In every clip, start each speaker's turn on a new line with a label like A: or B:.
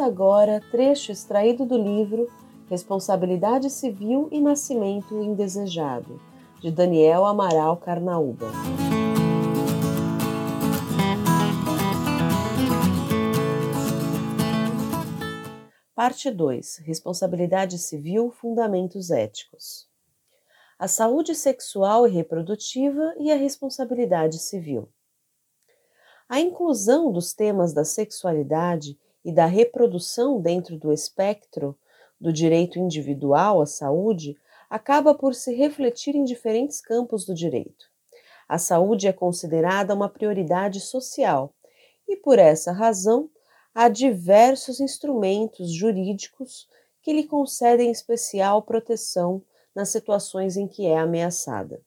A: Ouça agora trecho extraído do livro Responsabilidade Civil e Nascimento Indesejado, de Daniel Amaral Carnaúba. Parte 2 Responsabilidade Civil Fundamentos Éticos. A saúde sexual e reprodutiva e a responsabilidade civil. A inclusão dos temas da sexualidade e da reprodução dentro do espectro do direito individual à saúde acaba por se refletir em diferentes campos do direito. A saúde é considerada uma prioridade social e, por essa razão, há diversos instrumentos jurídicos que lhe concedem especial proteção nas situações em que é ameaçada.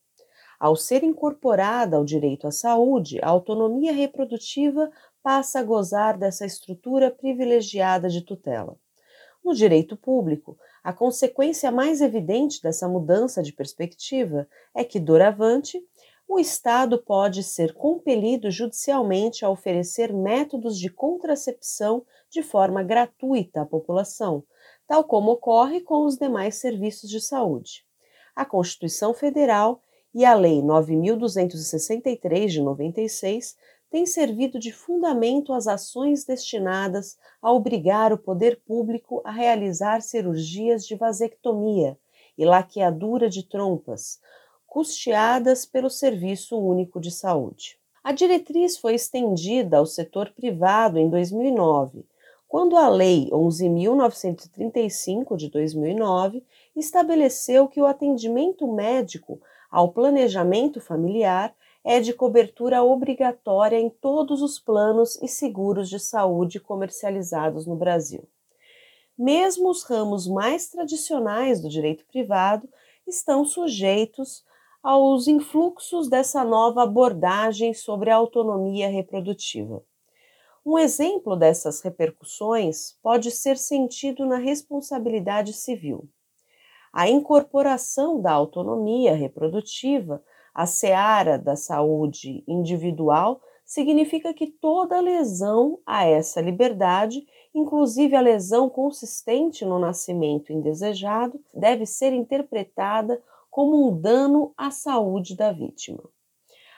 A: Ao ser incorporada ao direito à saúde, a autonomia reprodutiva passa a gozar dessa estrutura privilegiada de tutela. No direito público, a consequência mais evidente dessa mudança de perspectiva é que, doravante, o Estado pode ser compelido judicialmente a oferecer métodos de contracepção de forma gratuita à população, tal como ocorre com os demais serviços de saúde. A Constituição Federal e a Lei 9263 de 96 têm servido de fundamento às ações destinadas a obrigar o poder público a realizar cirurgias de vasectomia e laqueadura de trompas, custeadas pelo Serviço Único de Saúde. A diretriz foi estendida ao setor privado em 2009, quando a Lei 11.935 de 2009 estabeleceu que o atendimento médico ao planejamento familiar é de cobertura obrigatória em todos os planos e seguros de saúde comercializados no Brasil. Mesmo os ramos mais tradicionais do direito privado estão sujeitos aos influxos dessa nova abordagem sobre a autonomia reprodutiva. Um exemplo dessas repercussões pode ser sentido na responsabilidade civil. A incorporação da autonomia reprodutiva à seara da saúde individual significa que toda lesão a essa liberdade, inclusive a lesão consistente no nascimento indesejado, deve ser interpretada como um dano à saúde da vítima.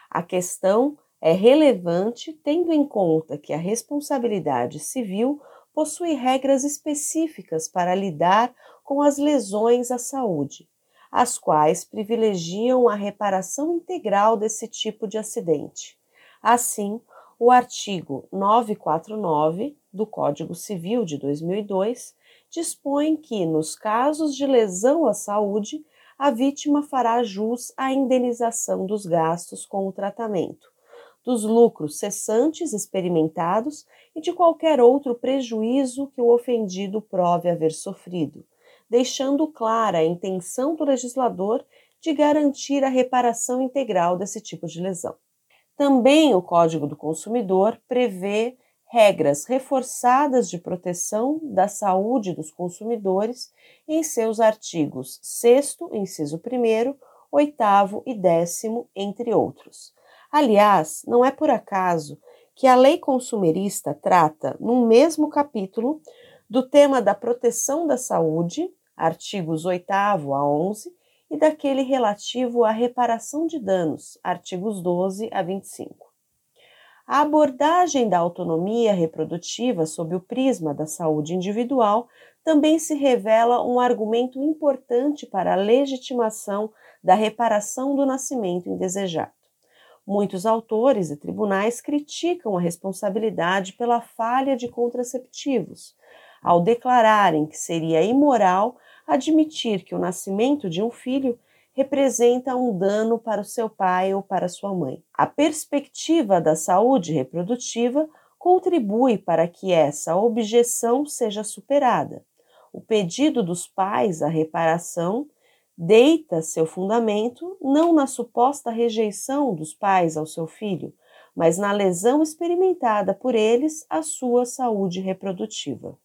A: A questão é relevante tendo em conta que a responsabilidade civil possui regras específicas para lidar com as lesões à saúde, as quais privilegiam a reparação integral desse tipo de acidente. Assim, o artigo 949 do Código Civil de 2002 dispõe que, nos casos de lesão à saúde, a vítima fará jus à indenização dos gastos com o tratamento, dos lucros cessantes experimentados e de qualquer outro prejuízo que o ofendido prove haver sofrido, deixando clara a intenção do legislador de garantir a reparação integral desse tipo de lesão. Também o Código do Consumidor prevê regras reforçadas de proteção da saúde dos consumidores em seus artigos 6, inciso 1, 8 e 10, entre outros. Aliás, não é por acaso que a lei consumerista trata, no mesmo capítulo, do tema da proteção da saúde, artigos 8 a 11, e daquele relativo à reparação de danos, artigos 12 a 25. A abordagem da autonomia reprodutiva sob o prisma da saúde individual também se revela um argumento importante para a legitimação da reparação do nascimento indesejado. Muitos autores e tribunais criticam a responsabilidade pela falha de contraceptivos, ao declararem que seria imoral admitir que o nascimento de um filho representa um dano para o seu pai ou para sua mãe. A perspectiva da saúde reprodutiva contribui para que essa objeção seja superada. O pedido dos pais à reparação deita seu fundamento não na suposta rejeição dos pais ao seu filho, mas na lesão experimentada por eles à sua saúde reprodutiva.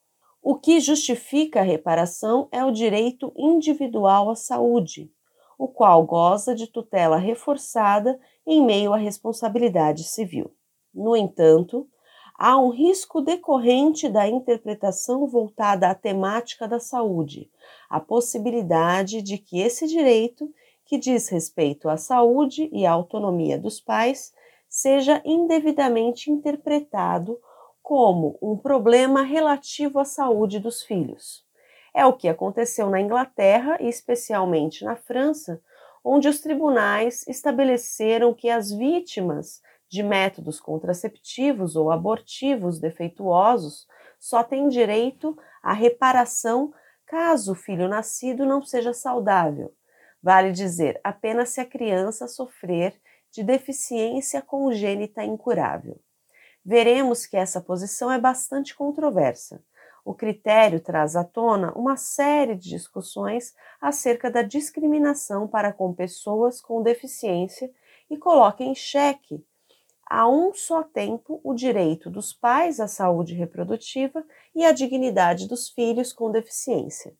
A: O que justifica a reparação é o direito individual à saúde, o qual goza de tutela reforçada em meio à responsabilidade civil. No entanto, há um risco decorrente da interpretação voltada à temática da saúde, a possibilidade de que esse direito, que diz respeito à saúde e à autonomia dos pais, seja indevidamente interpretado como um problema relativo à saúde dos filhos. É o que aconteceu na Inglaterra e especialmente na França, onde os tribunais estabeleceram que as vítimas de métodos contraceptivos ou abortivos defeituosos só têm direito à reparação caso o filho nascido não seja saudável. Vale dizer, apenas se a criança sofrer de deficiência congênita incurável. Veremos que essa posição é bastante controversa. O critério traz à tona uma série de discussões acerca da discriminação para com pessoas com deficiência e coloca em xeque a um só tempo o direito dos pais à saúde reprodutiva e à dignidade dos filhos com deficiência.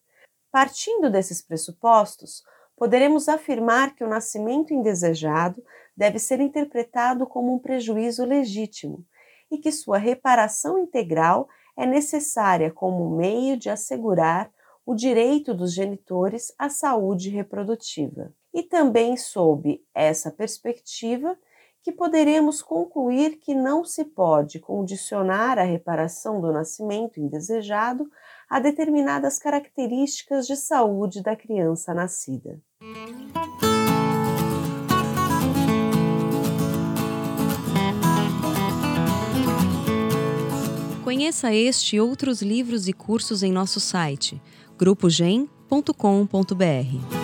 A: Partindo desses pressupostos, poderemos afirmar que o nascimento indesejado deve ser interpretado como um prejuízo legítimo e que sua reparação integral é necessária como meio de assegurar o direito dos genitores à saúde reprodutiva. E também, sob essa perspectiva, que poderemos concluir que não se pode condicionar a reparação do nascimento indesejado a determinadas características de saúde da criança nascida.
B: Conheça este e outros livros e cursos em nosso site grupogen.com.br.